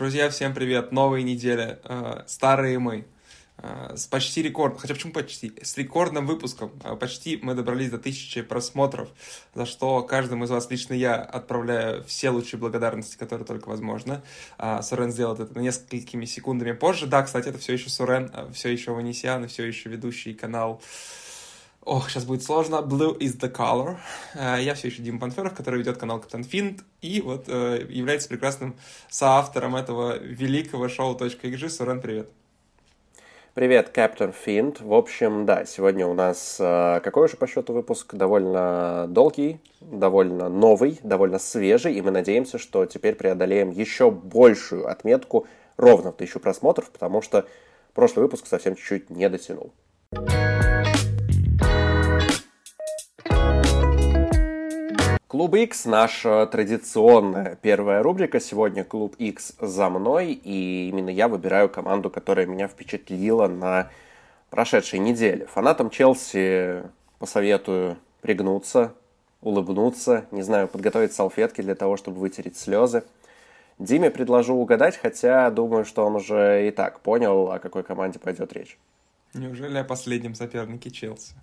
Друзья, всем привет! Новая неделя. Э, старые мы. Э, с почти рекорд, хотя почему почти? С рекордным выпуском. Э, почти мы добрались до тысячи просмотров, за что каждому из вас, лично я, отправляю все лучшие благодарности, которые только возможно. Сурен сделает это несколькими секундами позже. Да, кстати, это все еще Сурен, все еще Ванесиан все еще ведущий канал Ох, сейчас будет сложно. Blue is the color. Э, я все еще Дима Панферов, который ведет канал Капитан Финт и вот э, является прекрасным соавтором этого великого шоу .xg. Сурен, привет. Привет, Капитан Финт. В общем, да, сегодня у нас э, какой же по счету выпуск? Довольно долгий, довольно новый, довольно свежий, и мы надеемся, что теперь преодолеем еще большую отметку ровно в тысячу просмотров, потому что прошлый выпуск совсем чуть-чуть не дотянул. Клуб X наша традиционная первая рубрика. Сегодня Клуб X за мной, и именно я выбираю команду, которая меня впечатлила на прошедшей неделе. Фанатам Челси посоветую пригнуться, улыбнуться, не знаю, подготовить салфетки для того, чтобы вытереть слезы. Диме предложу угадать, хотя думаю, что он уже и так понял, о какой команде пойдет речь. Неужели о последнем сопернике Челси?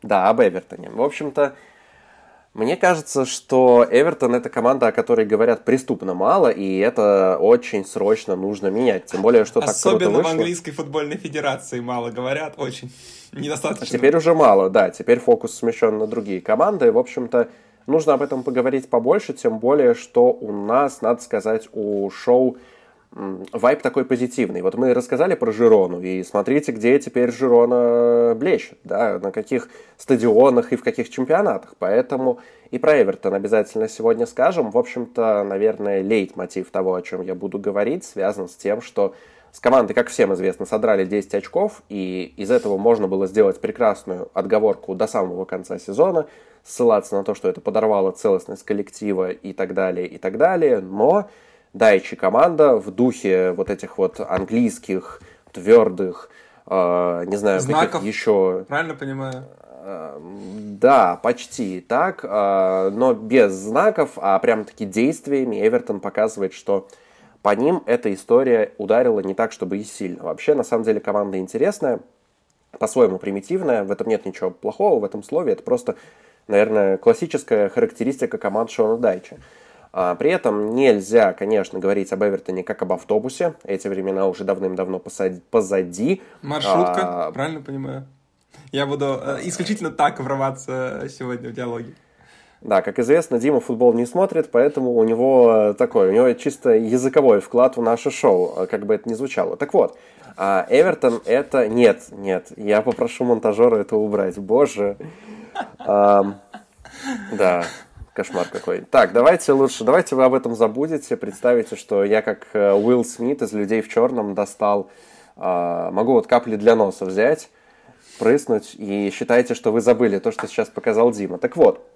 Да, об Эвертоне. В общем-то, мне кажется, что Эвертон это команда, о которой говорят преступно мало, и это очень срочно нужно менять. Тем более, что Особенно так круто вышло. в английской футбольной федерации мало говорят, очень недостаточно. А теперь уже мало, да. Теперь фокус смещен на другие команды. В общем-то, нужно об этом поговорить побольше, тем более, что у нас, надо сказать, у шоу вайп такой позитивный. Вот мы рассказали про Жирону, и смотрите, где теперь Жирона блещет, да, на каких стадионах и в каких чемпионатах. Поэтому и про Эвертон обязательно сегодня скажем. В общем-то, наверное, лейтмотив того, о чем я буду говорить, связан с тем, что с командой, как всем известно, содрали 10 очков, и из этого можно было сделать прекрасную отговорку до самого конца сезона, ссылаться на то, что это подорвало целостность коллектива и так далее, и так далее, но Дайчи команда в духе вот этих вот английских твердых, э, не знаю, Знаков, каких еще... Правильно понимаю? Э, да, почти так, э, но без знаков, а прям-таки действиями Эвертон показывает, что по ним эта история ударила не так, чтобы и сильно. Вообще, на самом деле, команда интересная, по-своему примитивная, в этом нет ничего плохого, в этом слове, это просто, наверное, классическая характеристика команд Шона Дайча. А, при этом нельзя, конечно, говорить об Эвертоне как об автобусе. Эти времена уже давным-давно позади. Маршрутка, а... правильно понимаю? Я буду э, исключительно так врываться сегодня в диалоги. Да, как известно, Дима футбол не смотрит, поэтому у него такой, у него чисто языковой вклад в наше шоу, как бы это ни звучало. Так вот, а, Эвертон это... Нет, нет, я попрошу монтажера это убрать, боже. Да, Кошмар какой. Так, давайте лучше, давайте вы об этом забудете, представите, что я как э, Уилл Смит из «Людей в черном» достал, э, могу вот капли для носа взять, прыснуть, и считайте, что вы забыли то, что сейчас показал Дима. Так вот,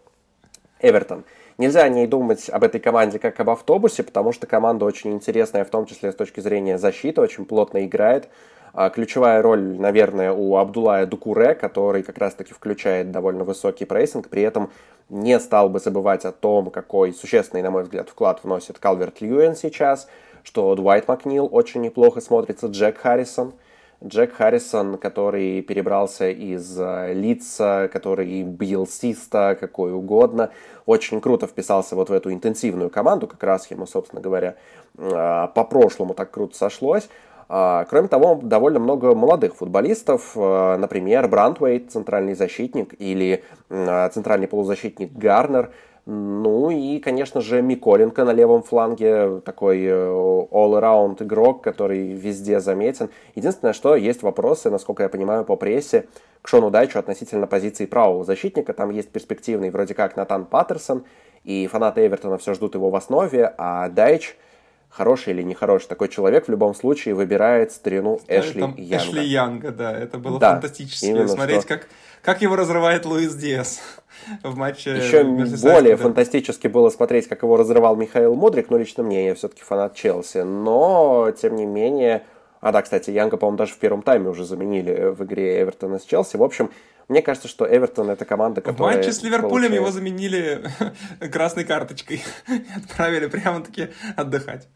Эвертон. Нельзя не думать об этой команде как об автобусе, потому что команда очень интересная, в том числе с точки зрения защиты, очень плотно играет. А ключевая роль, наверное, у Абдулая Дукуре, который как раз-таки включает довольно высокий прессинг, при этом не стал бы забывать о том, какой существенный, на мой взгляд, вклад вносит Калверт Льюэн сейчас, что Дуайт Макнил очень неплохо смотрится, Джек Харрисон – Джек Харрисон, который перебрался из э, лица, который BLC-ста, какой угодно, очень круто вписался вот в эту интенсивную команду, как раз ему, собственно говоря, э, по прошлому так круто сошлось. А, кроме того, довольно много молодых футболистов, э, например, Брантвейт, центральный защитник, или э, центральный полузащитник Гарнер. Ну и, конечно же, Миколенко на левом фланге, такой э, all-around игрок, который везде заметен. Единственное, что есть вопросы, насколько я понимаю, по прессе к Шону Дайчу относительно позиции правого защитника. Там есть перспективный вроде как Натан Паттерсон, и фанаты Эвертона все ждут его в основе, а Дайч – хороший или нехороший такой человек в любом случае выбирает старину Эшли Там Янга. Эшли Янга, да, это было да, фантастически. Смотреть, что... как, как его разрывает Луис Диас в матче. Еще более да. фантастически было смотреть, как его разрывал Михаил Мудрик, но лично мне, я все-таки фанат Челси. Но, тем не менее, а да, кстати, Янга, по-моему, даже в первом тайме уже заменили в игре Эвертона с Челси. В общем, мне кажется, что Эвертон это команда, которая... В матче с Ливерпулем получает... его заменили красной карточкой. Отправили прямо-таки отдыхать.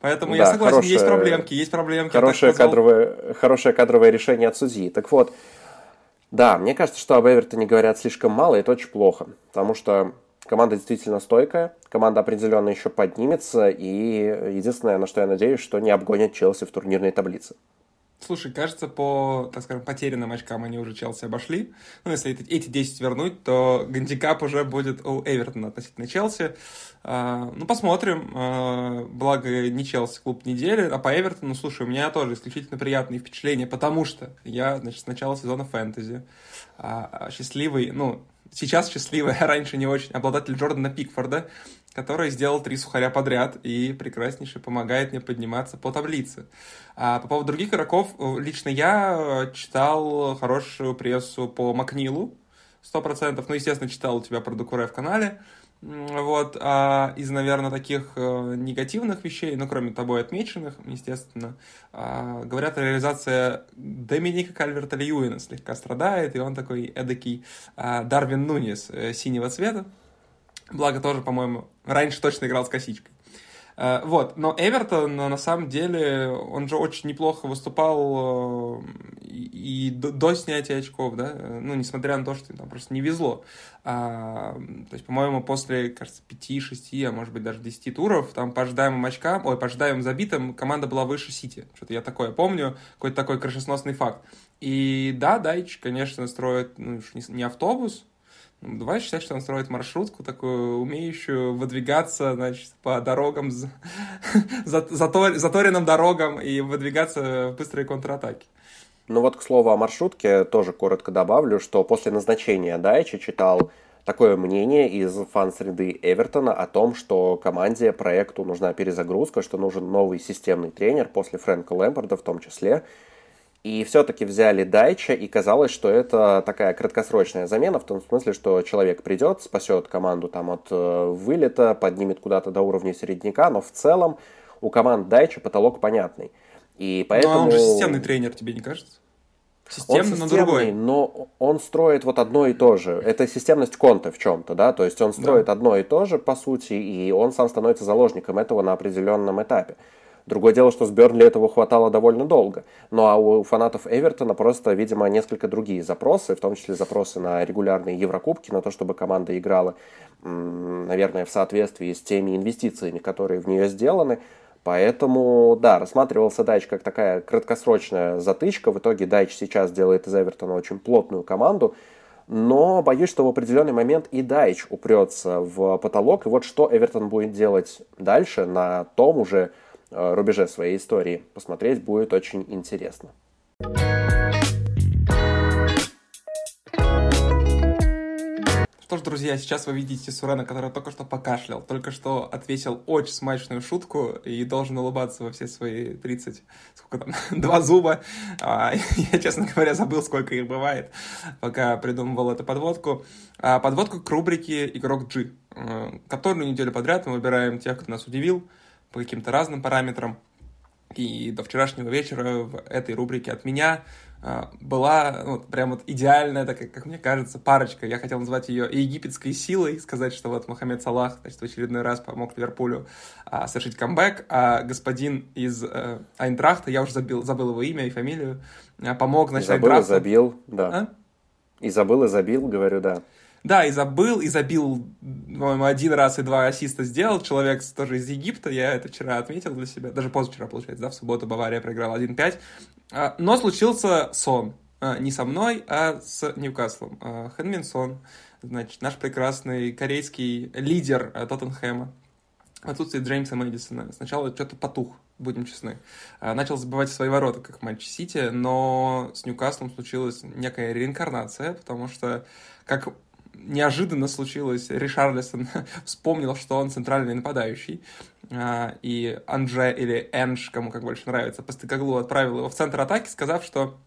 Поэтому да, я согласен, хорошая, есть проблемки, есть проблемки. Хорошее кадровое, хорошее кадровое решение от судьи. Так вот, да, мне кажется, что об Эвертоне говорят слишком мало, и это очень плохо, потому что команда действительно стойкая, команда определенно еще поднимется, и единственное, на что я надеюсь, что не обгонят Челси в турнирной таблице. Слушай, кажется, по, так скажем, потерянным очкам они уже Челси обошли. Ну, если эти 10 вернуть, то гандикап уже будет у Эвертона относительно Челси. А, ну, посмотрим. А, благо, не Челси клуб недели, а по Эвертону, слушай, у меня тоже исключительно приятные впечатления, потому что я, значит, с начала сезона фэнтези а, счастливый, ну, сейчас счастливый, а раньше не очень, обладатель Джордана Пикфорда, который сделал три сухаря подряд и прекраснейше помогает мне подниматься по таблице. А по поводу других игроков, лично я читал хорошую прессу по Макнилу, сто процентов. Ну, естественно, читал у тебя про Дукуре в канале. Вот, а из, наверное, таких э, негативных вещей, ну, кроме тобой отмеченных, естественно, э, говорят, реализация Доминика Кальверта Льюина слегка страдает, и он такой эдакий э, Дарвин Нунис э, синего цвета. Благо тоже, по-моему, раньше точно играл с косичкой. Э, вот, но Эвертон, на самом деле, он же очень неплохо выступал э, и до снятия очков, да, ну, несмотря на то, что там просто не везло. А, то есть, по-моему, после, кажется, 5-6, а может быть даже 10 туров, там по ожидаемым очкам, ой, по ожидаемым забитым, команда была выше Сити. Что-то я такое помню, какой-то такой крышесносный факт. И да, Дайч, конечно, строит ну, не автобус, давай считать, что он строит маршрутку, такую умеющую выдвигаться, значит, по дорогам, заторенным дорогам и выдвигаться в быстрые контратаки. Ну вот, к слову о маршрутке, тоже коротко добавлю, что после назначения Дайча читал такое мнение из фан-среды Эвертона о том, что команде, проекту нужна перезагрузка, что нужен новый системный тренер после Фрэнка Лэмпорда в том числе, и все-таки взяли Дайча, и казалось, что это такая краткосрочная замена, в том смысле, что человек придет, спасет команду там от э, вылета, поднимет куда-то до уровня середняка, но в целом у команд Дайча потолок понятный. И поэтому... Но он же системный тренер, тебе не кажется? Системный, он системный, но другой. но он строит вот одно и то же. Это системность Конта в чем-то, да, то есть он строит да. одно и то же, по сути, и он сам становится заложником этого на определенном этапе. Другое дело, что с Бернли этого хватало довольно долго. Ну а у фанатов Эвертона просто, видимо, несколько другие запросы, в том числе запросы на регулярные Еврокубки, на то, чтобы команда играла, наверное, в соответствии с теми инвестициями, которые в нее сделаны. Поэтому, да, рассматривался Дайч как такая краткосрочная затычка. В итоге Дайч сейчас делает из Эвертона очень плотную команду. Но боюсь, что в определенный момент и Дайч упрется в потолок. И вот что Эвертон будет делать дальше на том уже рубеже своей истории посмотреть будет очень интересно. Что ж, друзья, сейчас вы видите Сурена, который только что покашлял, только что ответил очень смачную шутку и должен улыбаться во все свои 30, сколько там, два зуба. А, я, честно говоря, забыл, сколько их бывает, пока придумывал эту подводку. А, подводку к рубрике «Игрок G», э, которую неделю подряд мы выбираем тех, кто нас удивил, по каким-то разным параметрам. И до вчерашнего вечера в этой рубрике от меня а, была ну, прям вот идеальная, так, как мне кажется, парочка. Я хотел назвать ее египетской силой, сказать, что вот Мохаммед Салах значит, в очередной раз помог Ливерпулю а, совершить камбэк, а господин из а, Айнтрахта, я уже забил, забыл его имя и фамилию, а, помог, значит, забыл, Айнтрахту... забил, да. А? И забыл, и забил, говорю, да. Да, и забыл, и забил, по-моему, один раз и два ассиста сделал. Человек тоже из Египта, я это вчера отметил для себя. Даже позавчера, получается, да, в субботу Бавария проиграла 1-5. А, но случился сон. А, не со мной, а с Ньюкаслом. А, Хэнмин Сон, значит, наш прекрасный корейский лидер Тоттенхэма. В отсутствие Джеймса Мэдисона. Сначала что-то потух, будем честны. Начал забивать свои ворота, как в матче Сити, но с Ньюкаслом случилась некая реинкарнация, потому что, как неожиданно случилось, Ришарлисон вспомнил, что он центральный нападающий, а, и Анже или Энж, кому как больше нравится, Постыгаглу отправил его в центр атаки, сказав, что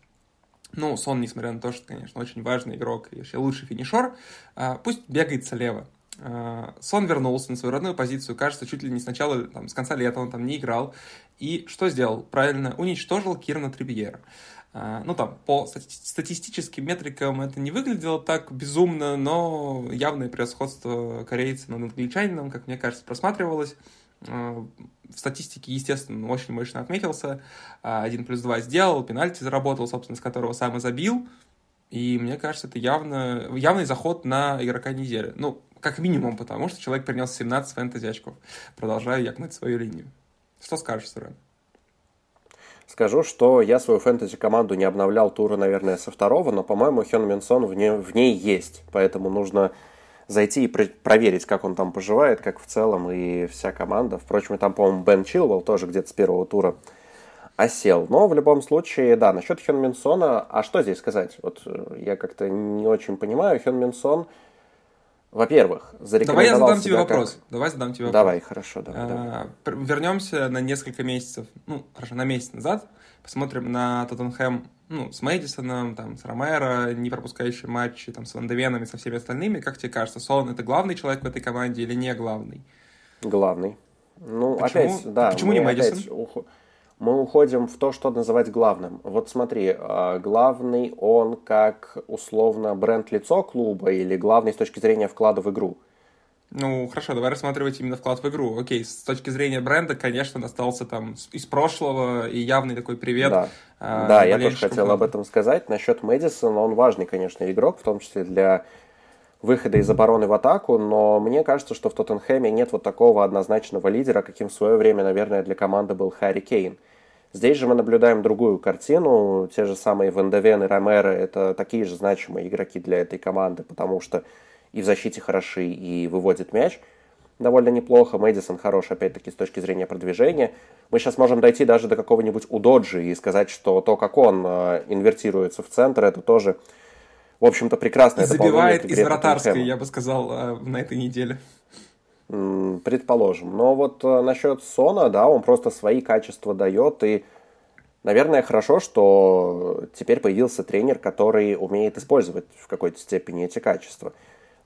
ну, Сон, несмотря на то, что, конечно, очень важный игрок и вообще лучший финишер, а, пусть бегает слева. А, Сон вернулся на свою родную позицию, кажется, чуть ли не сначала, там, с конца лета он там не играл. И что сделал? Правильно, уничтожил Кирна Трибьера. А, ну, там, по статистическим метрикам это не выглядело так безумно, но явное превосходство корейца над англичанином, как мне кажется, просматривалось. в статистике, естественно, очень мощно отметился. Один плюс два сделал, пенальти заработал, собственно, с которого сам и забил. И мне кажется, это явно, явный заход на игрока недели. Ну, как минимум, потому что человек принес 17 фэнтези очков. Продолжаю якнуть свою линию. Что скажешь, Сурен? Скажу, что я свою фэнтези-команду не обновлял тура, наверное, со второго, но, по-моему, Хён Минсон в ней, в ней есть. Поэтому нужно зайти и проверить, как он там поживает, как в целом и вся команда. Впрочем, там, по-моему, Бен Чилвелл тоже где-то с первого тура осел. Но в любом случае, да, насчет Хён Минсона, а что здесь сказать? Вот э, я как-то не очень понимаю. Хён Минсон, во-первых, зарекомендовал Давай я задам тебе как... вопрос. Давай задам тебе вопрос. Давай, хорошо, давай, а, давай. Вернемся на несколько месяцев, ну, хорошо, на месяц назад. Посмотрим на Тоттенхэм ну, с Мэдисоном, там, с Ромеро, не пропускающий матчи, там, с Вандевеном и со всеми остальными. Как тебе кажется, Сон это главный человек в этой команде или не главный? Главный. Ну, почему? опять, да. Почему не Мэдисон? Опять мы уходим в то, что называть главным. Вот смотри, а, главный он как условно бренд-лицо клуба или главный с точки зрения вклада в игру? Ну, хорошо, давай рассматривать именно вклад в игру. Окей, с точки зрения бренда, конечно, остался там из прошлого и явный такой привет. Да, э, да я тоже хотел клуба. об этом сказать. Насчет Мэдисона, он важный, конечно, игрок, в том числе для выхода из обороны в атаку, но мне кажется, что в Тоттенхэме нет вот такого однозначного лидера, каким в свое время, наверное, для команды был Харри Кейн. Здесь же мы наблюдаем другую картину. Те же самые Вандевен и Ромеро – это такие же значимые игроки для этой команды, потому что и в защите хороши, и выводит мяч довольно неплохо. Мэдисон хорош, опять-таки, с точки зрения продвижения. Мы сейчас можем дойти даже до какого-нибудь Удоджи и сказать, что то, как он э, инвертируется в центр, это тоже, в общем-то, прекрасное Забивает из вратарской, я бы сказал, э, на этой неделе. Предположим. Но вот э, насчет Сона, да, он просто свои качества дает. И, наверное, хорошо, что теперь появился тренер, который умеет использовать в какой-то степени эти качества.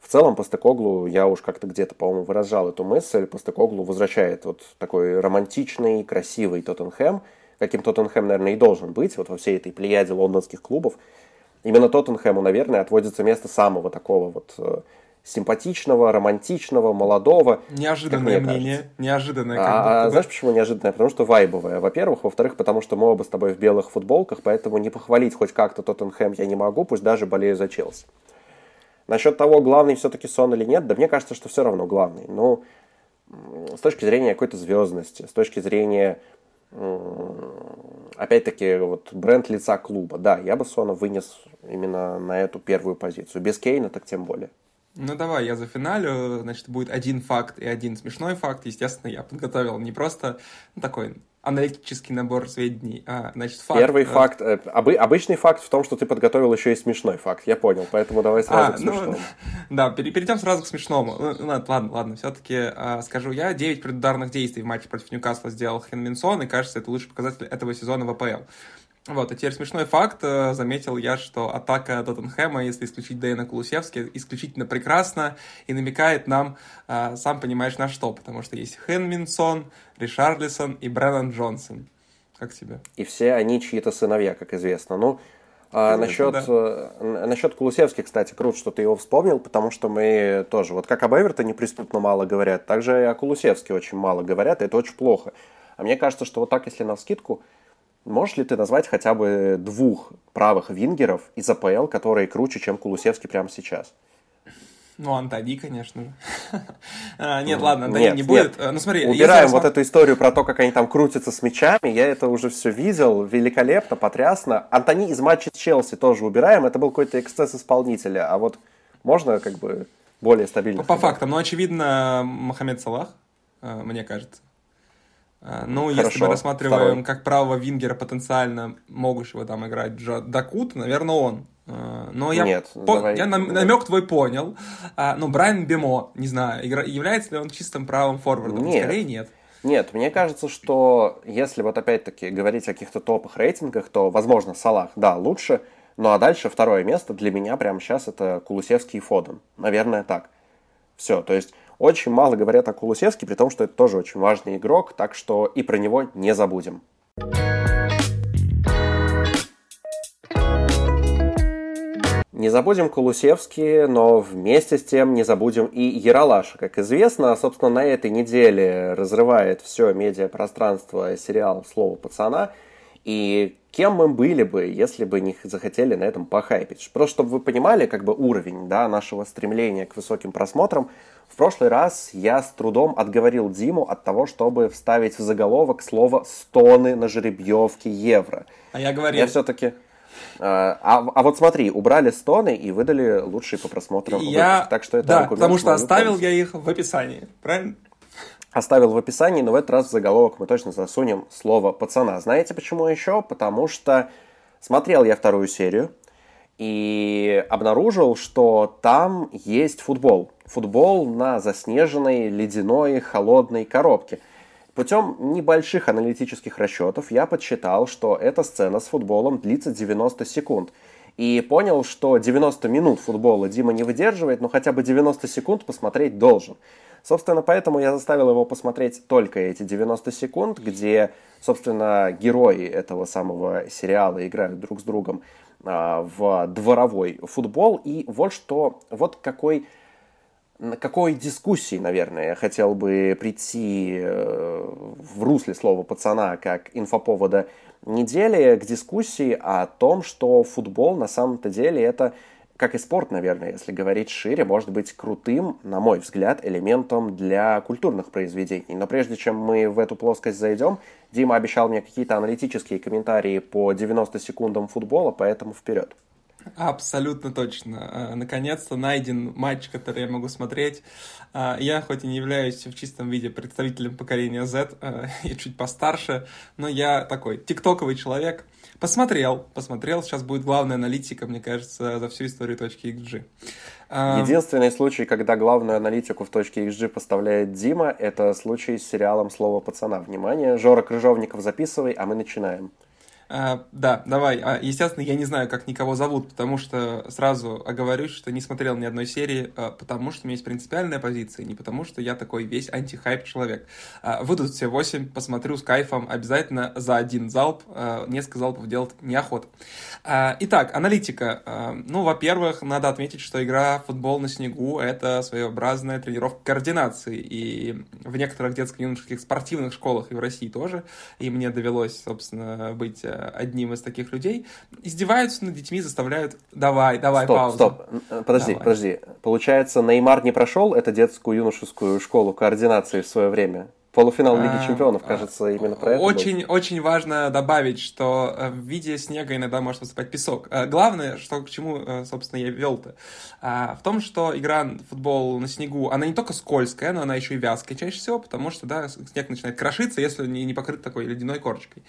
В целом, Постекоглу, я уж как-то где-то, по-моему, выражал эту мысль, Постекоглу возвращает вот такой романтичный, красивый Тоттенхэм, каким Тоттенхэм, наверное, и должен быть, вот во всей этой плеяде лондонских клубов. Именно Тоттенхэму, наверное, отводится место самого такого вот э, симпатичного, романтичного, молодого. Неожиданное мнение. Кажется. Неожиданное. А, а знаешь, почему неожиданное? Потому что вайбовое, во-первых. Во-вторых, потому что мы оба с тобой в белых футболках, поэтому не похвалить хоть как-то Тоттенхэм я не могу, пусть даже болею за Челси. Насчет того, главный все-таки сон или нет, да мне кажется, что все равно главный. Ну, с точки зрения какой-то звездности, с точки зрения, опять-таки, вот бренд лица клуба. Да, я бы Сона вынес именно на эту первую позицию. Без Кейна так тем более. Ну давай, я за финалю. Значит, будет один факт и один смешной факт. Естественно, я подготовил не просто такой аналитический набор сведений. А, значит, факт... Первый э... факт... Э, обы, обычный факт в том, что ты подготовил еще и смешной факт. Я понял, поэтому давай сразу а, к ну, смешному. Ну, да, перейдем сразу к смешному. Ну, ладно, ладно, все-таки э, скажу я. 9 предударных действий в матче против Ньюкасла сделал Хен Минсон, и кажется, это лучший показатель этого сезона в АПЛ. Вот, а теперь смешной факт. Э, заметил я, что атака Тоттенхэма, если исключить Дэйна Кулусевски, исключительно прекрасна и намекает нам, э, сам понимаешь, на что. Потому что есть Хенминсон, Ришарлисон и Брэннон Джонсон. Как тебе? И все они чьи-то сыновья, как известно. Ну, а насчет, да. Э, насчет Кулусевски, кстати, круто, что ты его вспомнил, потому что мы тоже, вот как об Эвертоне преступно мало говорят, так же и о Кулусевске очень мало говорят, и это очень плохо. А мне кажется, что вот так, если на скидку, Можешь ли ты назвать хотя бы двух правых вингеров из АПЛ, которые круче, чем Кулусевский прямо сейчас? Ну, Антони, конечно же. а, нет, ладно, Антони не будет. Нет. Ну, смотри, Убираем вот эту историю про то, как они там крутятся с мячами. Я это уже все видел. Великолепно, потрясно. Антони из матча с Челси тоже убираем. Это был какой-то эксцесс исполнителя. А вот можно как бы более стабильно. По, по фактам. Ну, очевидно, Мохаммед Салах, э, мне кажется. А, ну, Хорошо. если мы рассматриваем Второй. как правого вингера потенциально могущего там играть Джо Дакут, наверное, он. А, но я, Нет, по... давай. я намек твой понял. А, ну, Брайан Бемо, не знаю, игра... является ли он чистым правым форвардом? Нет. Скорее нет. Нет, мне кажется, что если вот опять-таки говорить о каких-то топах рейтингах, то, возможно, Салах, да, лучше. Ну а дальше второе место для меня прямо сейчас это Кулусевский и Фоден. Наверное, так. Все, то есть очень мало говорят о Кулусевске, при том, что это тоже очень важный игрок, так что и про него не забудем. Не забудем Кулусевский, но вместе с тем не забудем и Яралаша. Как известно, собственно, на этой неделе разрывает все медиапространство сериал «Слово пацана». И кем мы были бы, если бы не захотели на этом похайпить? Просто чтобы вы понимали как бы уровень да, нашего стремления к высоким просмотрам, в прошлый раз я с трудом отговорил Диму от того, чтобы вставить в заголовок слово «стоны на жеребьевке евро». А я говорил. Я все-таки... А, а, а вот смотри, убрали стоны и выдали лучшие по просмотрам я... выпуск. Так что это да, потому что оставил я их в описании, правильно? Оставил в описании, но в этот раз в заголовок мы точно засунем слово «пацана». Знаете почему еще? Потому что смотрел я вторую серию и обнаружил, что там есть футбол. Футбол на заснеженной, ледяной, холодной коробке – Путем небольших аналитических расчетов я подсчитал, что эта сцена с футболом длится 90 секунд. И понял, что 90 минут футбола Дима не выдерживает, но хотя бы 90 секунд посмотреть должен. Собственно, поэтому я заставил его посмотреть только эти 90 секунд, где, собственно, герои этого самого сериала играют друг с другом а, в дворовой футбол. И вот что, вот какой на какой дискуссии, наверное, я хотел бы прийти э, в русле слова пацана как инфоповода недели к дискуссии о том, что футбол на самом-то деле это, как и спорт, наверное, если говорить шире, может быть крутым, на мой взгляд, элементом для культурных произведений. Но прежде чем мы в эту плоскость зайдем, Дима обещал мне какие-то аналитические комментарии по 90 секундам футбола, поэтому вперед. Абсолютно точно. А, наконец-то найден матч, который я могу смотреть. А, я хоть и не являюсь в чистом виде представителем поколения Z, а, я чуть постарше, но я такой тиктоковый человек. Посмотрел, посмотрел. Сейчас будет главная аналитика, мне кажется, за всю историю точки XG. Единственный случай, когда главную аналитику в точке XG поставляет Дима, это случай с сериалом «Слово пацана». Внимание, Жора Крыжовников записывай, а мы начинаем. А, да, давай. А, естественно, я не знаю, как никого зовут, потому что сразу оговорюсь, что не смотрел ни одной серии, а, потому что у меня есть принципиальная позиция, не потому что я такой весь антихайп человек. А, выйдут все восемь, посмотрю с кайфом, обязательно за один залп, а, несколько залпов делать неохота. А, итак, аналитика. А, ну, во-первых, надо отметить, что игра футбол на снегу — это своеобразная тренировка координации, и в некоторых детско-юношеских спортивных школах и в России тоже, и мне довелось, собственно, быть одним из таких людей, издеваются над детьми, заставляют «давай, давай, стоп, паузу». Стоп, э, подожди, давай. подожди. Получается, Неймар не прошел эту детскую юношескую школу координации в свое время? Полуфинал Лиги а, Чемпионов, кажется, именно про это. Очень, был. очень важно добавить, что э, в виде снега иногда может выступать песок. Э, главное, что к чему, э, собственно, я вел-то, а, в том, что игра в футбол на снегу, она не только скользкая, но она еще и вязкая чаще всего, потому что, да, снег начинает крошиться, если не покрыт такой ледяной корочкой.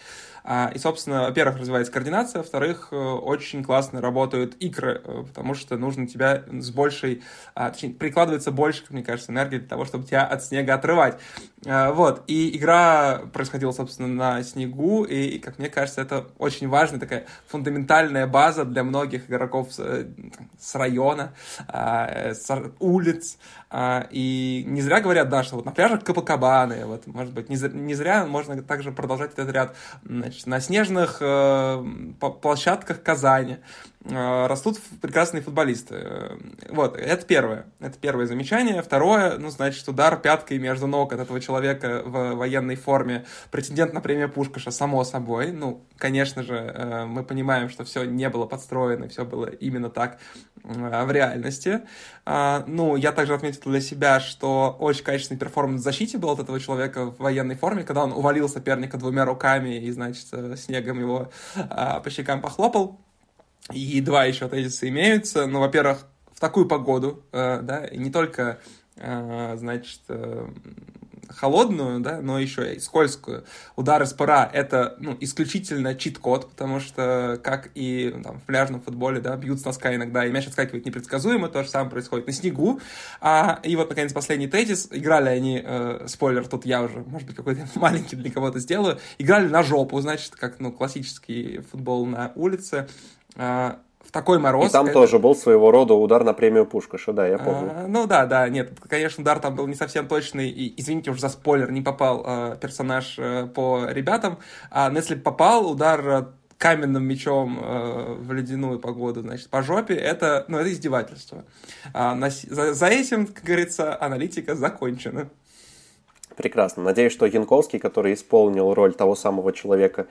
А, и, собственно, во-первых, развивается координация, во-вторых, очень классно работают икры, потому что нужно тебя с большей, точнее, прикладывается больше, мне кажется, энергии для того, чтобы тебя от снега отрывать. Вот, и игра происходила, собственно, на снегу, и, как мне кажется, это очень важная такая фундаментальная база для многих игроков с, э, с района, а, с улиц, а, и не зря говорят, да, что вот на пляжах Капакабаны, вот, может быть, не, не зря можно также продолжать этот ряд, значит, на снежных э, площадках Казани, растут прекрасные футболисты. Вот, это первое. Это первое замечание. Второе, ну, значит, удар пяткой между ног от этого человека в военной форме. Претендент на премию Пушкаша, само собой. Ну, конечно же, э, мы понимаем, что все не было подстроено, все было именно так э, в реальности. А, ну, я также отметил для себя, что очень качественный перформанс в защите был от этого человека в военной форме, когда он увалил соперника двумя руками и, значит, снегом его по щекам похлопал. И два еще тезиса имеются. Ну, во-первых, в такую погоду, э, да, не только, э, значит, э, холодную, да, но еще и скользкую. Удар из пора — это ну, исключительно чит-код, потому что, как и ну, там, в пляжном футболе, да, бьют с носка иногда, и мяч отскакивает непредсказуемо, то же самое происходит на снегу. А, и вот, наконец, последний тезис. Играли они, э, спойлер, тут я уже, может быть, какой-то маленький для кого-то сделаю, играли на жопу, значит, как, ну, классический футбол на улице. А, в такой мороз. И там это... тоже был своего рода удар на премию Пушкаша, да, я помню. А, ну да, да, нет, конечно, удар там был не совсем точный, и, извините уж за спойлер, не попал э, персонаж э, по ребятам, а, но если попал, удар каменным мечом э, в ледяную погоду, значит, по жопе, это, ну, это издевательство. А на, за, за этим, как говорится, аналитика закончена. Прекрасно. Надеюсь, что Янковский, который исполнил роль того самого человека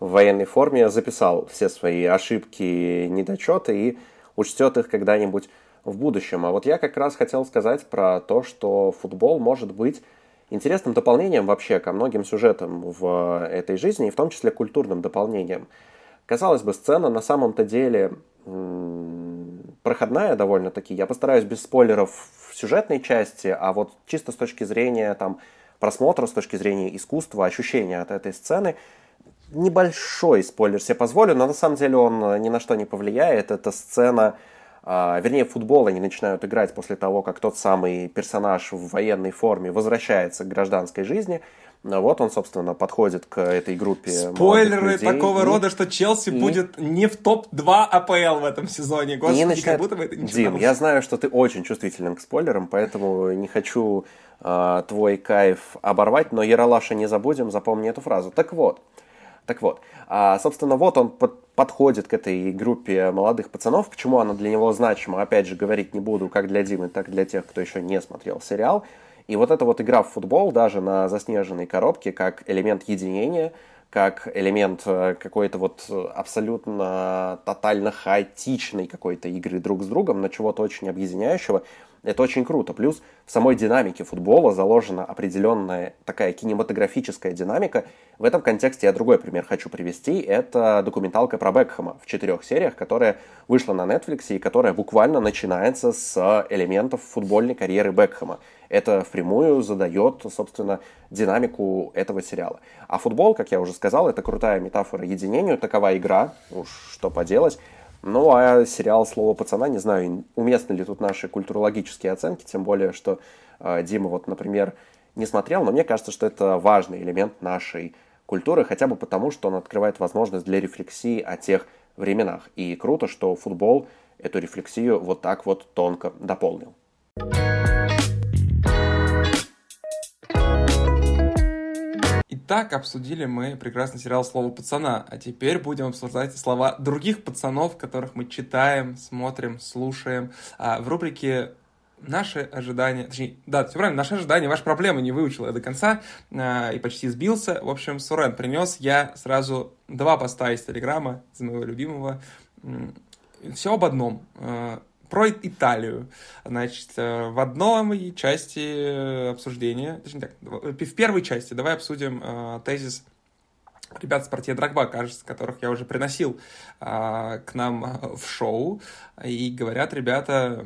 в военной форме, записал все свои ошибки, недочеты и учтет их когда-нибудь в будущем. А вот я как раз хотел сказать про то, что футбол может быть интересным дополнением вообще ко многим сюжетам в этой жизни, и в том числе культурным дополнением. Казалось бы, сцена на самом-то деле проходная довольно-таки. Я постараюсь без спойлеров в сюжетной части, а вот чисто с точки зрения там, просмотра, с точки зрения искусства, ощущения от этой сцены, небольшой спойлер себе позволю, но на самом деле он ни на что не повлияет. Это сцена а, вернее, футбол они начинают играть после того, как тот самый персонаж в военной форме возвращается к гражданской жизни. Вот он, собственно, подходит к этой группе. Спойлеры такого и... рода, что Челси и... будет не в топ-2 АПЛ в этом сезоне. Господи, и начинает... как будто бы это ничего. Дим, я знаю, что ты очень чувствителен к спойлерам, поэтому не хочу э, твой кайф оборвать, но Яралаша не забудем, запомни эту фразу. Так вот, так вот, а, собственно, вот он под, подходит к этой группе молодых пацанов. Почему она для него значима, опять же, говорить не буду, как для Димы, так и для тех, кто еще не смотрел сериал. И вот эта вот игра в футбол даже на заснеженной коробке как элемент единения, как элемент э, какой-то вот абсолютно тотально хаотичной какой-то игры друг с другом, на чего-то очень объединяющего, это очень круто. Плюс в самой динамике футбола заложена определенная такая кинематографическая динамика. В этом контексте я другой пример хочу привести. Это документалка про Бекхэма в четырех сериях, которая вышла на Netflix и которая буквально начинается с элементов футбольной карьеры Бекхэма. Это впрямую задает, собственно, динамику этого сериала. А футбол, как я уже сказал, это крутая метафора единению, такова игра, уж что поделать. Ну, а сериал «Слово пацана», не знаю, уместны ли тут наши культурологические оценки, тем более, что э, Дима вот, например, не смотрел, но мне кажется, что это важный элемент нашей культуры, хотя бы потому, что он открывает возможность для рефлексии о тех временах. И круто, что футбол эту рефлексию вот так вот тонко дополнил. Так обсудили мы прекрасный сериал «Слово пацана», а теперь будем обсуждать слова других пацанов, которых мы читаем, смотрим, слушаем. А в рубрике наши ожидания, точнее, да, все правильно, наши ожидания, ваши проблемы не выучил я до конца э, и почти сбился. В общем, Сурен принес я сразу два поста из Телеграма, из моего любимого. Все об одном. Э, про Италию. Значит, э, в одной части э, обсуждения, точнее так, в первой части давай обсудим э, тезис ребят с партии Драгба, кажется, которых я уже приносил э, к нам э, в шоу. И говорят ребята,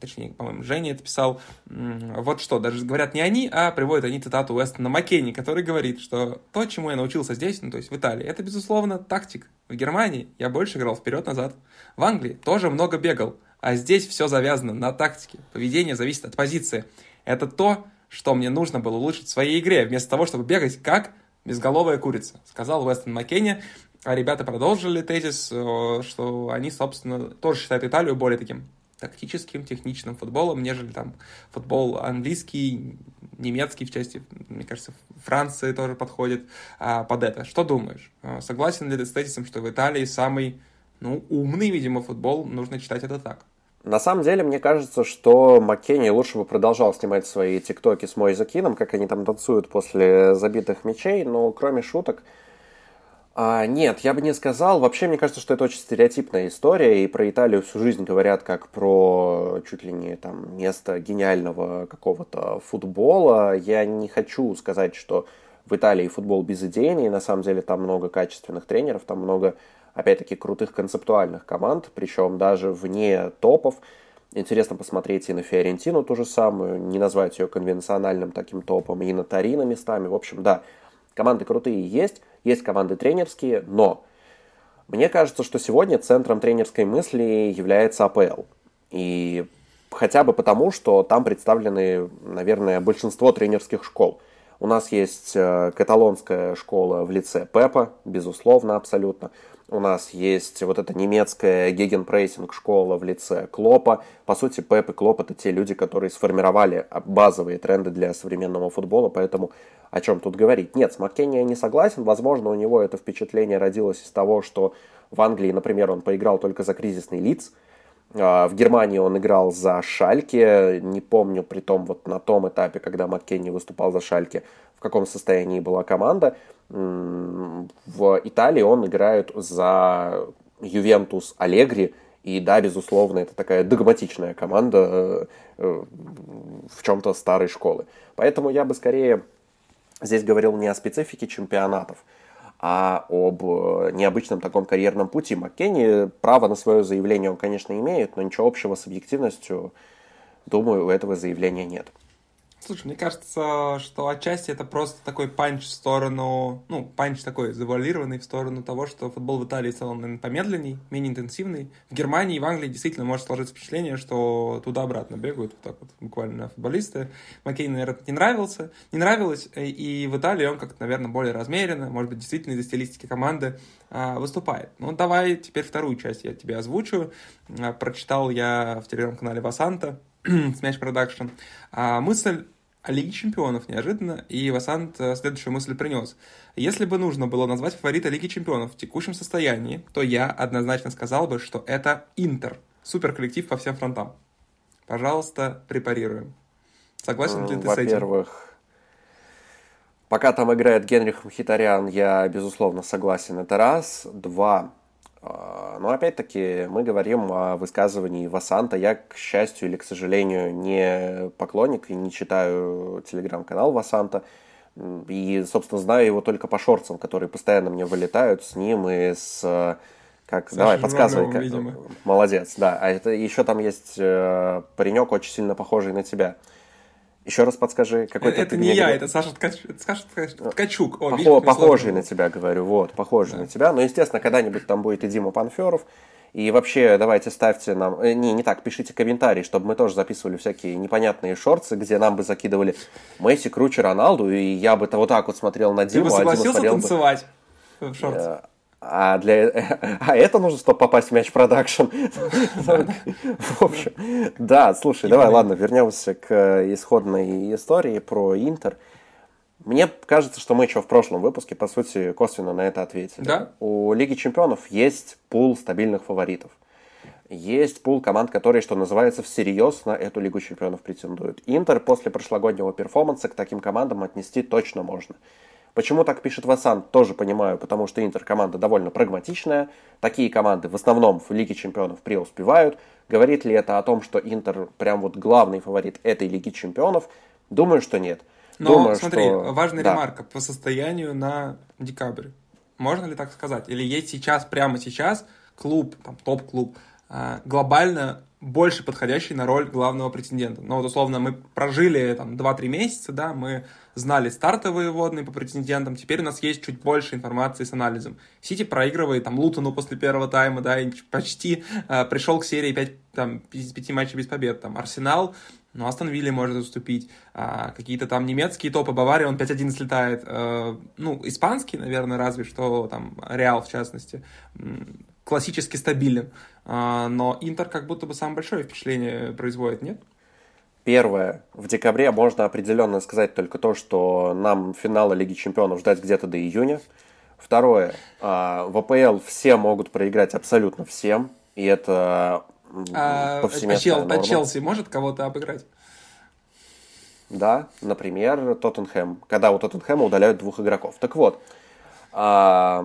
точнее, по-моему, Женя это писал, вот что, даже говорят не они, а приводят они цитату Уэстона Маккенни, который говорит, что то, чему я научился здесь, ну, то есть в Италии, это, безусловно, тактик. В Германии я больше играл вперед-назад. В Англии тоже много бегал. А здесь все завязано на тактике. Поведение зависит от позиции. Это то, что мне нужно было улучшить в своей игре, вместо того, чтобы бегать как безголовая курица, сказал Уэстон Маккенни. А ребята продолжили тезис, э, что они, собственно, тоже считают Италию более таким тактическим, техничным футболом, нежели там футбол английский, немецкий в части, мне кажется, Франции тоже подходит а, под это. Что думаешь? Э, согласен ли ты с тезисом, что в Италии самый ну, умный, видимо, футбол, нужно читать это так? На самом деле, мне кажется, что Маккенни лучше бы продолжал снимать свои тиктоки с Мойзакином, как они там танцуют после забитых мячей, но кроме шуток, а, нет, я бы не сказал. Вообще, мне кажется, что это очень стереотипная история, и про Италию всю жизнь говорят как про чуть ли не там место гениального какого-то футбола. Я не хочу сказать, что в Италии футбол безыдейный, на самом деле там много качественных тренеров, там много опять-таки, крутых концептуальных команд, причем даже вне топов. Интересно посмотреть и на Фиорентину ту же самую, не назвать ее конвенциональным таким топом, и на Торино местами. В общем, да, команды крутые есть, есть команды тренерские, но мне кажется, что сегодня центром тренерской мысли является АПЛ. И хотя бы потому, что там представлены, наверное, большинство тренерских школ. У нас есть э, каталонская школа в лице Пепа, безусловно, абсолютно. У нас есть вот эта немецкая гегенпрессинг школа в лице Клопа. По сути, Пеп и Клоп это те люди, которые сформировали базовые тренды для современного футбола, поэтому о чем тут говорить? Нет, с Маккенни я не согласен. Возможно, у него это впечатление родилось из того, что в Англии, например, он поиграл только за кризисный лиц, а, в Германии он играл за Шальке, не помню при том вот на том этапе, когда Маккенни выступал за Шальке, в каком состоянии была команда. В Италии он играет за Ювентус Алегри, и да, безусловно, это такая догматичная команда э, э, в чем-то старой школы. Поэтому я бы скорее здесь говорил не о специфике чемпионатов, а об э, необычном таком карьерном пути. Маккенни право на свое заявление он, конечно, имеет, но ничего общего с объективностью, думаю, у этого заявления нет. Слушай, мне кажется, что отчасти это просто такой punch в сторону, ну, punch такой завуалированный в сторону того, что футбол в Италии в целом, наверное, помедленней, менее интенсивный. В Германии и в Англии действительно может сложиться впечатление, что туда-обратно бегают вот так вот буквально футболисты. Маккей, наверное, не нравился, не нравилось, и в Италии он как-то, наверное, более размеренно, может быть, действительно из-за стилистики команды а, выступает. Ну, давай теперь вторую часть я тебе озвучу. А, прочитал я в телеграм-канале Васанта, Smash Production. А, мысль о Лиге Чемпионов неожиданно, и Васант э, следующую мысль принес. Если бы нужно было назвать фаворита Лиги Чемпионов в текущем состоянии, то я однозначно сказал бы, что это Интер. Супер коллектив по всем фронтам. Пожалуйста, препарируем. Согласен ли ты с этим? Во-первых, пока там играет Генрих Мхитарян, я, безусловно, согласен. Это раз. Два. А, но опять-таки мы говорим о высказывании Васанта. Я, к счастью или к сожалению, не поклонник и не читаю телеграм-канал Васанта. И, собственно, знаю его только по шорцам, которые постоянно мне вылетают с ним и с... Как, Саша давай, подсказывай. Как... Молодец, да. А это еще там есть э, паренек, очень сильно похожий на тебя. Еще раз подскажи, какой Это, это не я, это Саша, Ткач... это Саша Ткачук. О, Похо... Похожий на тебя, говорю, вот, похожий да. на тебя. Но, естественно, когда-нибудь там будет и Дима Панферов. И вообще, давайте ставьте нам... Э, не, не так, пишите комментарии, чтобы мы тоже записывали всякие непонятные шорты, где нам бы закидывали Месси круче Роналду, и я бы-то вот так вот смотрел на Диму. Ты бы согласился а Дима танцевать бы... в шорты? А, для... а это нужно, чтобы попасть в мяч продакшн. В общем, да, слушай, давай, ладно, вернемся к исходной истории про Интер. Мне кажется, что мы еще в прошлом выпуске, по сути, косвенно на это ответили. Да? У Лиги Чемпионов есть пул стабильных фаворитов. Есть пул команд, которые, что называется, всерьез на эту Лигу Чемпионов претендуют. Интер после прошлогоднего перформанса к таким командам отнести точно можно. Почему так пишет Васан, тоже понимаю, потому что Интер команда довольно прагматичная. Такие команды в основном в Лиге Чемпионов преуспевают. Говорит ли это о том, что Интер прям вот главный фаворит этой Лиги Чемпионов? Думаю, что нет. Но Думаю, смотри, что... важная да. ремарка по состоянию на декабрь. Можно ли так сказать? Или есть сейчас, прямо сейчас, клуб, там, топ-клуб, а, глобально больше подходящий на роль главного претендента. Но вот условно мы прожили там 2-3 месяца, да, мы знали стартовые водные по претендентам, теперь у нас есть чуть больше информации с анализом. Сити проигрывает там Лутону после первого тайма, да, и почти э, пришел к серии 5, там, 5 матчей без побед. Там Арсенал, ну, Астон Вилли может уступить, а, какие-то там немецкие топы, Бавария, он 5-1 слетает, а, ну, испанский, наверное, разве что, там, Реал, в частности, классически стабилен, а, но Интер как будто бы самое большое впечатление производит, нет? Первое. В декабре можно определенно сказать только то, что нам финала Лиги Чемпионов ждать где-то до июня. Второе. А, в АПЛ все могут проиграть абсолютно всем. И это а, повсеместная а, Чел, а Челси может кого-то обыграть? Да, например, Тоттенхэм. Когда у Тоттенхэма удаляют двух игроков. Так вот, а,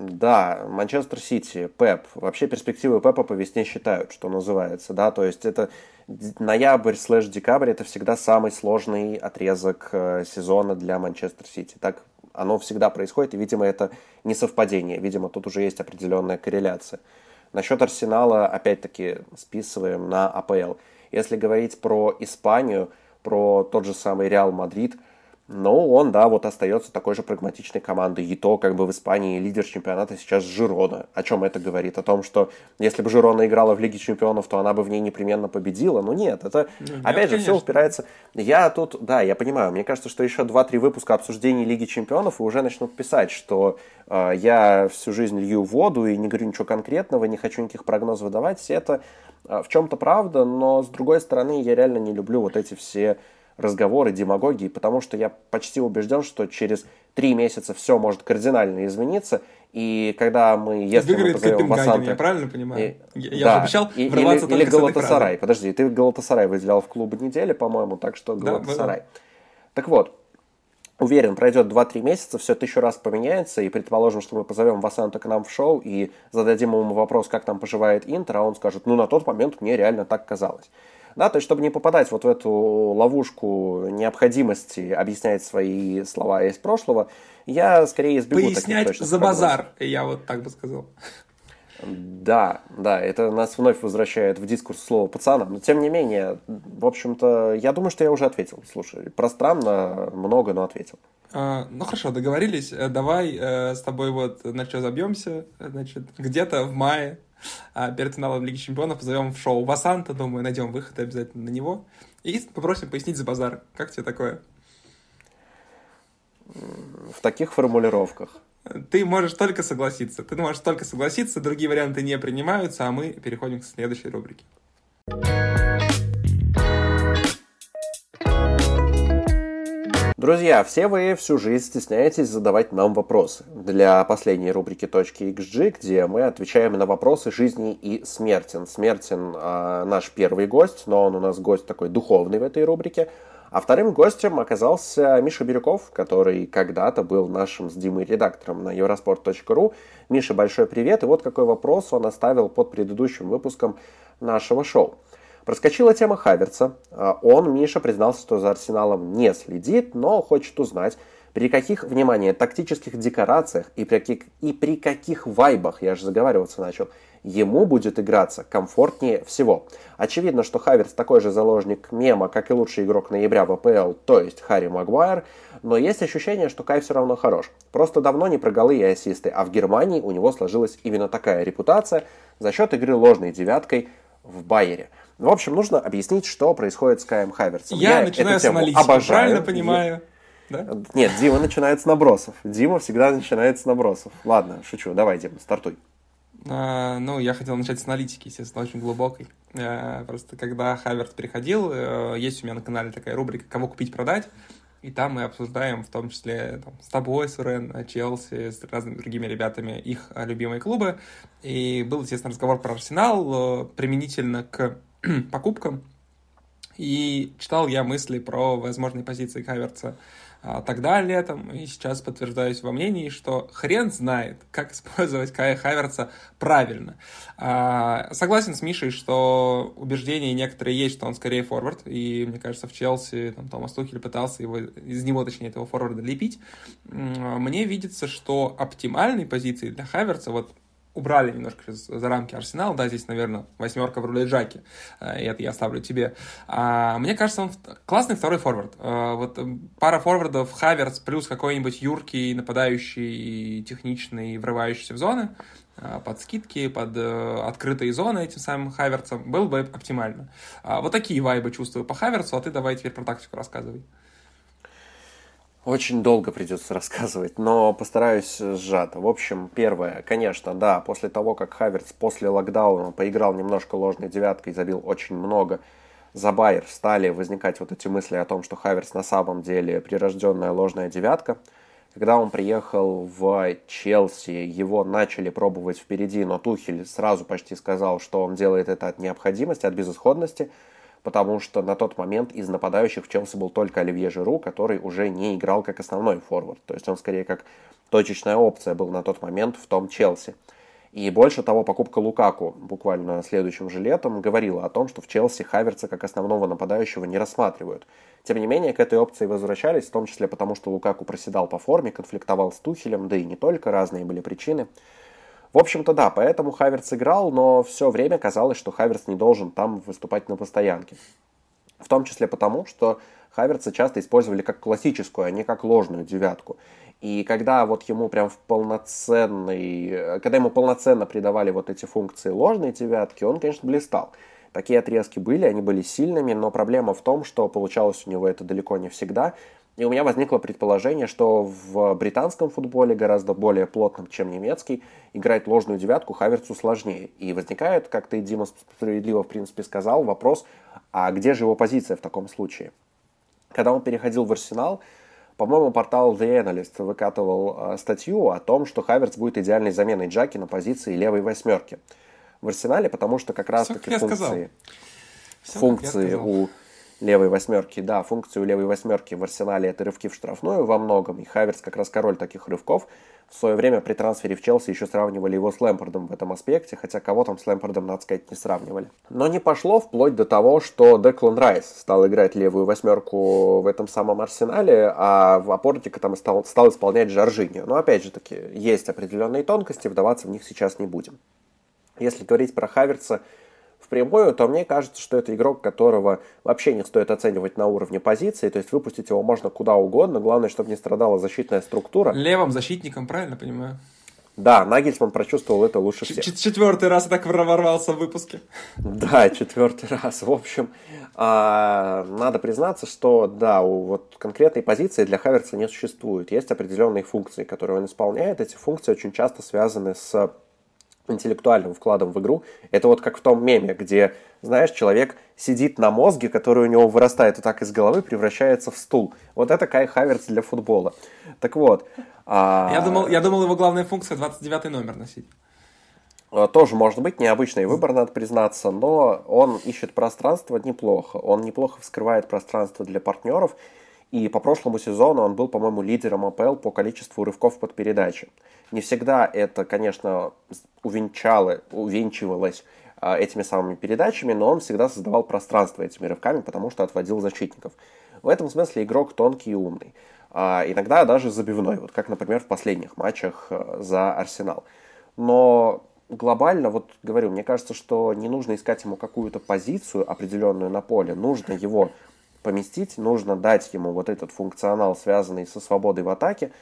да, Манчестер Сити, Пеп. Вообще перспективы Пепа по весне считают, что называется, да, то есть это ноябрь слэш декабрь это всегда самый сложный отрезок э, сезона для Манчестер Сити. Так оно всегда происходит, и, видимо, это не совпадение. Видимо, тут уже есть определенная корреляция. Насчет Арсенала, опять-таки, списываем на АПЛ. Если говорить про Испанию, про тот же самый Реал Мадрид – но он, да, вот остается такой же прагматичной командой. И то, как бы в Испании лидер чемпионата сейчас Жирона. О чем это говорит? О том, что если бы Жирона играла в Лиге чемпионов, то она бы в ней непременно победила. Ну нет, это, ну, нет, опять же, конечно. все упирается... Я тут, да, я понимаю, мне кажется, что еще 2-3 выпуска обсуждений Лиги чемпионов и уже начнут писать, что э, я всю жизнь лью воду и не говорю ничего конкретного, не хочу никаких прогнозов выдавать. Это э, в чем-то правда, но с другой стороны, я реально не люблю вот эти все разговоры, демагогии, потому что я почти убежден, что через три месяца все может кардинально измениться, и когда мы, если мы позовем Васанта... я правильно понимаю? И, я да, же обещал и, врываться или, или Галатасарай. Подожди, ты Галатасарай выделял в клуб недели, по-моему, так что Галатасарай. Да, так вот, уверен, пройдет 2-3 месяца, все еще раз поменяется, и предположим, что мы позовем Васанта к нам в шоу и зададим ему вопрос, как там поживает Интер, а он скажет, ну, на тот момент мне реально так казалось. Да, то есть, чтобы не попадать вот в эту ловушку необходимости объяснять свои слова из прошлого, я скорее избегу Пояснять таких за базар, я вот так бы сказал. Да, да, это нас вновь возвращает в дискурс слова пацана, но тем не менее, в общем-то, я думаю, что я уже ответил. Слушай, пространно, много, но ответил. А, ну хорошо, договорились. Э, давай э, с тобой вот на что забьемся. Значит, где-то в мае перед финалом Лиги Чемпионов позовем в шоу Васанта, думаю, найдем выход обязательно на него. И попросим пояснить за базар. Как тебе такое? В таких формулировках. Ты можешь только согласиться. Ты можешь только согласиться, другие варианты не принимаются, а мы переходим к следующей рубрике. Друзья, все вы всю жизнь стесняетесь задавать нам вопросы. Для последней рубрики «Точки XG», где мы отвечаем на вопросы жизни и смертен. Смертен э, наш первый гость, но он у нас гость такой духовный в этой рубрике. А вторым гостем оказался Миша Бирюков, который когда-то был нашим с Димой редактором на eurosport.ru. Миша, большой привет. И вот какой вопрос он оставил под предыдущим выпуском нашего шоу. Проскочила тема Хаверца. А, он, Миша, признался, что за Арсеналом не следит, но хочет узнать, при каких, внимание, тактических декорациях и при каких, и при каких вайбах, я же заговариваться начал, ему будет играться комфортнее всего. Очевидно, что Хаверс такой же заложник мема, как и лучший игрок ноября в АПЛ, то есть Харри Магуайр, но есть ощущение, что Кай все равно хорош. Просто давно не про голы и ассисты, а в Германии у него сложилась именно такая репутация за счет игры ложной девяткой в Байере – в общем, нужно объяснить, что происходит с Каем Хаверцем. Я, Я начинаю с аналитики, обожаю. правильно понимаю? Да? Нет, Дима начинает с набросов. Дима всегда начинает с набросов. Ладно, шучу. Давай, Дима, стартуй. А, ну, я хотел начать с аналитики, естественно, очень глубокой. А, просто когда Хаверс приходил, э, есть у меня на канале такая рубрика «Кого купить, продать», и там мы обсуждаем, в том числе там, с тобой, с Урен, Челси, с разными другими ребятами, их любимые клубы. И был, естественно, разговор про Арсенал э, применительно к покупкам. И читал я мысли про возможные позиции Каверца а, тогда летом, и сейчас подтверждаюсь во мнении, что хрен знает, как использовать Кая Хаверца правильно. А, согласен с Мишей, что убеждения некоторые есть, что он скорее форвард, и мне кажется, в Челси там, Томас Тухель пытался его, из него, точнее, этого форварда лепить. Мне видится, что оптимальной позицией для Хаверца, вот убрали немножко за рамки Арсенала, да, здесь, наверное, восьмерка в роли Джаки, э, это я оставлю тебе. А, мне кажется, он классный второй форвард. А, вот пара форвардов, Хаверс плюс какой-нибудь юркий, нападающий, техничный, врывающийся в зоны, под скидки, под э, открытые зоны этим самым Хаверцем, был бы оптимально. А, вот такие вайбы чувствую по Хаверцу, а ты давай теперь про тактику рассказывай. Очень долго придется рассказывать, но постараюсь сжато. В общем, первое, конечно, да, после того, как Хаверс после локдауна поиграл немножко ложной девяткой, забил очень много, за Байер стали возникать вот эти мысли о том, что Хаверс на самом деле прирожденная ложная девятка. Когда он приехал в Челси, его начали пробовать впереди, но Тухель сразу почти сказал, что он делает это от необходимости, от безысходности – потому что на тот момент из нападающих в Челси был только Оливье Жиру, который уже не играл как основной форвард. То есть он скорее как точечная опция был на тот момент в том Челси. И больше того, покупка Лукаку буквально следующим же летом говорила о том, что в Челси Хаверца как основного нападающего не рассматривают. Тем не менее, к этой опции возвращались, в том числе потому, что Лукаку проседал по форме, конфликтовал с Тухелем, да и не только, разные были причины. В общем-то, да, поэтому Хаверс играл, но все время казалось, что Хаверс не должен там выступать на постоянке. В том числе потому, что Хаверца часто использовали как классическую, а не как ложную девятку. И когда вот ему прям в полноценный, когда ему полноценно придавали вот эти функции ложной девятки, он, конечно, блистал. Такие отрезки были, они были сильными, но проблема в том, что получалось у него это далеко не всегда. И у меня возникло предположение, что в британском футболе, гораздо более плотном, чем немецкий, играть ложную девятку Хаверцу сложнее. И возникает, как ты, Дима, справедливо, в принципе, сказал, вопрос, а где же его позиция в таком случае? Когда он переходил в Арсенал, по-моему, портал The Analyst выкатывал э, статью о том, что Хаверц будет идеальной заменой Джаки на позиции левой восьмерки в Арсенале, потому что как раз-таки функции, функции у левой восьмерки, да, функции у левой восьмерки в Арсенале это рывки в штрафную во многом, и Хаверс как раз король таких рывков. В свое время при трансфере в Челси еще сравнивали его с Лэмпордом в этом аспекте, хотя кого там с Лэмпордом, надо сказать, не сравнивали. Но не пошло вплоть до того, что Деклан Райс стал играть левую восьмерку в этом самом Арсенале, а в опорника там стал, стал исполнять Жоржиньо. Но опять же таки, есть определенные тонкости, вдаваться в них сейчас не будем. Если говорить про Хаверца, впрямую, то мне кажется, что это игрок, которого вообще не стоит оценивать на уровне позиции, то есть выпустить его можно куда угодно, главное, чтобы не страдала защитная структура. Левым защитником, правильно понимаю? Да, Нагельсман прочувствовал это лучше всех. Четвертый раз так ворвался в выпуске. Да, четвертый раз. В общем, а, надо признаться, что да, у вот конкретной позиции для Хаверца не существует. Есть определенные функции, которые он исполняет. Эти функции очень часто связаны с интеллектуальным вкладом в игру. Это вот как в том меме, где, знаешь, человек сидит на мозге, который у него вырастает вот так из головы, превращается в стул. Вот это Кай Хаверс для футбола. Так вот. А... Я, думал, я думал, его главная функция 29 номер носить. А, тоже может быть необычный выбор, надо признаться, но он ищет пространство неплохо. Он неплохо вскрывает пространство для партнеров. И по прошлому сезону он был, по-моему, лидером АПЛ по количеству рывков под передачи. Не всегда это, конечно, увенчало, увенчивалось а, этими самыми передачами, но он всегда создавал пространство этими рывками, потому что отводил защитников. В этом смысле игрок тонкий и умный. А, иногда даже забивной, вот как, например, в последних матчах а, за Арсенал. Но глобально, вот говорю, мне кажется, что не нужно искать ему какую-то позицию определенную на поле, нужно его поместить, нужно дать ему вот этот функционал, связанный со свободой в атаке,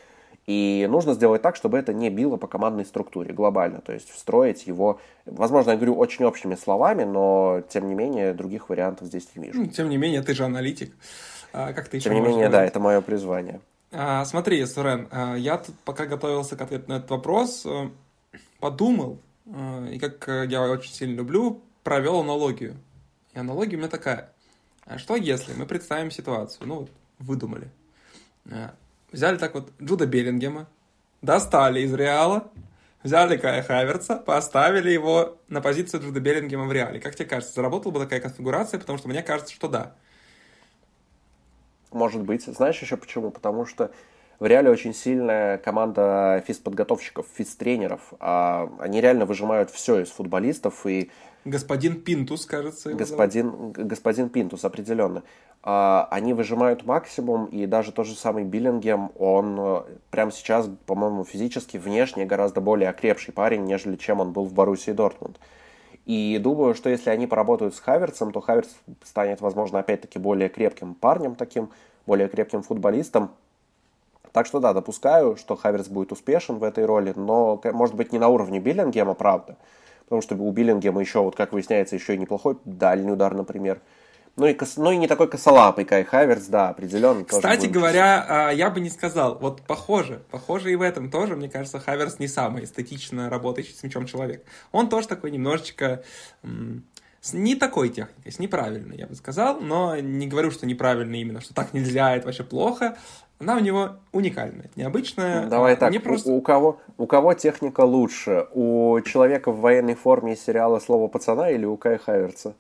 и нужно сделать так, чтобы это не било по командной структуре глобально, то есть встроить его, возможно, я говорю очень общими словами, но тем не менее других вариантов здесь не вижу. Ну, тем не менее, ты же аналитик. А, как ты Тем не менее, сказать? да, это мое призвание. А, смотри, Сурен, а, я тут, пока готовился к ответу на этот вопрос, э, подумал, э, и как я очень сильно люблю, провел аналогию. И аналогия у меня такая. А что если мы представим ситуацию, ну вот, выдумали. А, взяли так вот Джуда Беллингема, достали из Реала, взяли Кая Хаверца, поставили его на позицию Джуда Беллингема в Реале. Как тебе кажется, заработала бы такая конфигурация? Потому что мне кажется, что да. Может быть. Знаешь еще почему? Потому что в Реале очень сильная команда физподготовщиков, физтренеров. А они реально выжимают все из футболистов, и Господин Пинтус, кажется. Господин, господин Пинтус, определенно. А, они выжимают максимум, и даже тот же самый Биллингем, он э, прямо сейчас, по-моему, физически, внешне гораздо более окрепший парень, нежели чем он был в Боруссии Дортмунд. И думаю, что если они поработают с Хаверцем, то Хаверц станет, возможно, опять-таки более крепким парнем таким, более крепким футболистом. Так что да, допускаю, что Хаверц будет успешен в этой роли, но, может быть, не на уровне Биллингема, правда. Потому что у Биллингема еще, вот как выясняется, еще и неплохой дальний удар, например. Ну и, кос... ну и не такой косолапый Кай Хаверс, да, определенно. Кстати говоря, а, я бы не сказал, вот похоже, похоже и в этом тоже, мне кажется, Хаверс не самый эстетично работающий с мячом человек. Он тоже такой немножечко с не такой техникой, с неправильной, я бы сказал, но не говорю, что неправильно именно, что так нельзя, это вообще плохо. Она у него уникальная, необычная. Ну, давай так, просто... у, у, кого, у кого техника лучше? У человека в военной форме из сериала «Слово пацана» или у Кая Хаверца?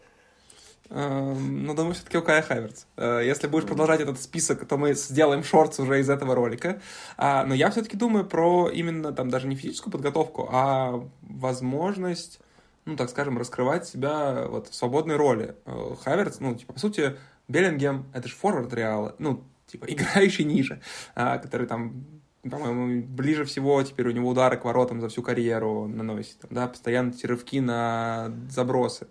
Эм, ну, думаю, все-таки у Кая Хаверц. Э, если будешь продолжать этот список, то мы сделаем шортс уже из этого ролика. А, но я все-таки думаю про именно там даже не физическую подготовку, а возможность ну, так скажем, раскрывать себя вот в свободной роли. Э, Хаверц, ну, типа, по сути, Беллингем — это же форвард Реала, ну, типа, играющий ниже, а, который там по-моему, ближе всего теперь у него удары к воротам за всю карьеру наносит, да, постоянно эти рывки на забросы.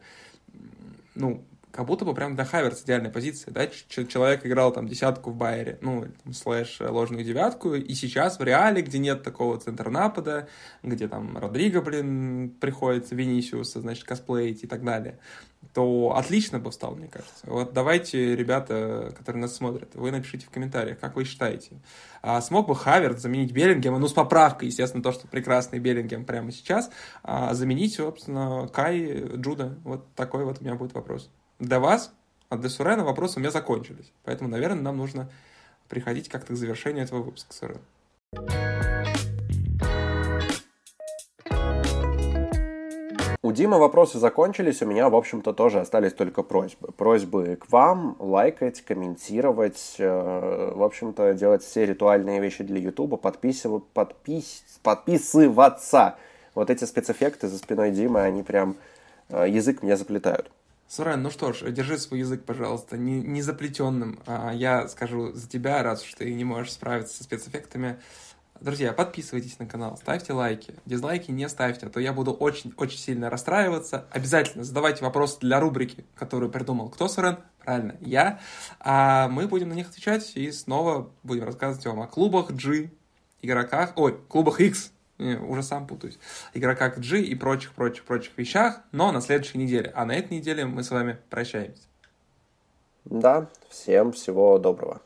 Ну, как будто бы прям для Хаверс идеальная позиция, да, человек играл там десятку в Байере, ну, там, слэш э, ложную девятку, и сейчас в Реале, где нет такого центра напада, где там Родриго, блин, приходится Венисиуса, значит, косплеить и так далее, то отлично бы встал, мне кажется. Вот давайте, ребята, которые нас смотрят, вы напишите в комментариях, как вы считаете, а смог бы Хаверт заменить Беллингема, ну, с поправкой, естественно, то, что прекрасный Беллингем прямо сейчас, а заменить, собственно, Кай Джуда? Вот такой вот у меня будет вопрос для вас, а для Сурена вопросы у меня закончились. Поэтому, наверное, нам нужно приходить как-то к завершению этого выпуска, Сурен. У Димы вопросы закончились, у меня, в общем-то, тоже остались только просьбы. Просьбы к вам лайкать, комментировать, э, в общем-то, делать все ритуальные вещи для Ютуба, подписыв... подпис... подписываться. Вот эти спецэффекты за спиной Димы, они прям э, язык мне заплетают. Сурен, ну что ж, держи свой язык, пожалуйста, не, не заплетенным. А я скажу за тебя, раз уж ты не можешь справиться со спецэффектами. Друзья, подписывайтесь на канал, ставьте лайки. Дизлайки не ставьте, а то я буду очень-очень сильно расстраиваться. Обязательно задавайте вопросы для рубрики, которую придумал кто, Сурен? Правильно, я. А мы будем на них отвечать и снова будем рассказывать вам о клубах G, игроках, ой, клубах X, уже сам путаюсь, игрока G и прочих-прочих-прочих вещах, но на следующей неделе. А на этой неделе мы с вами прощаемся. Да, всем всего доброго.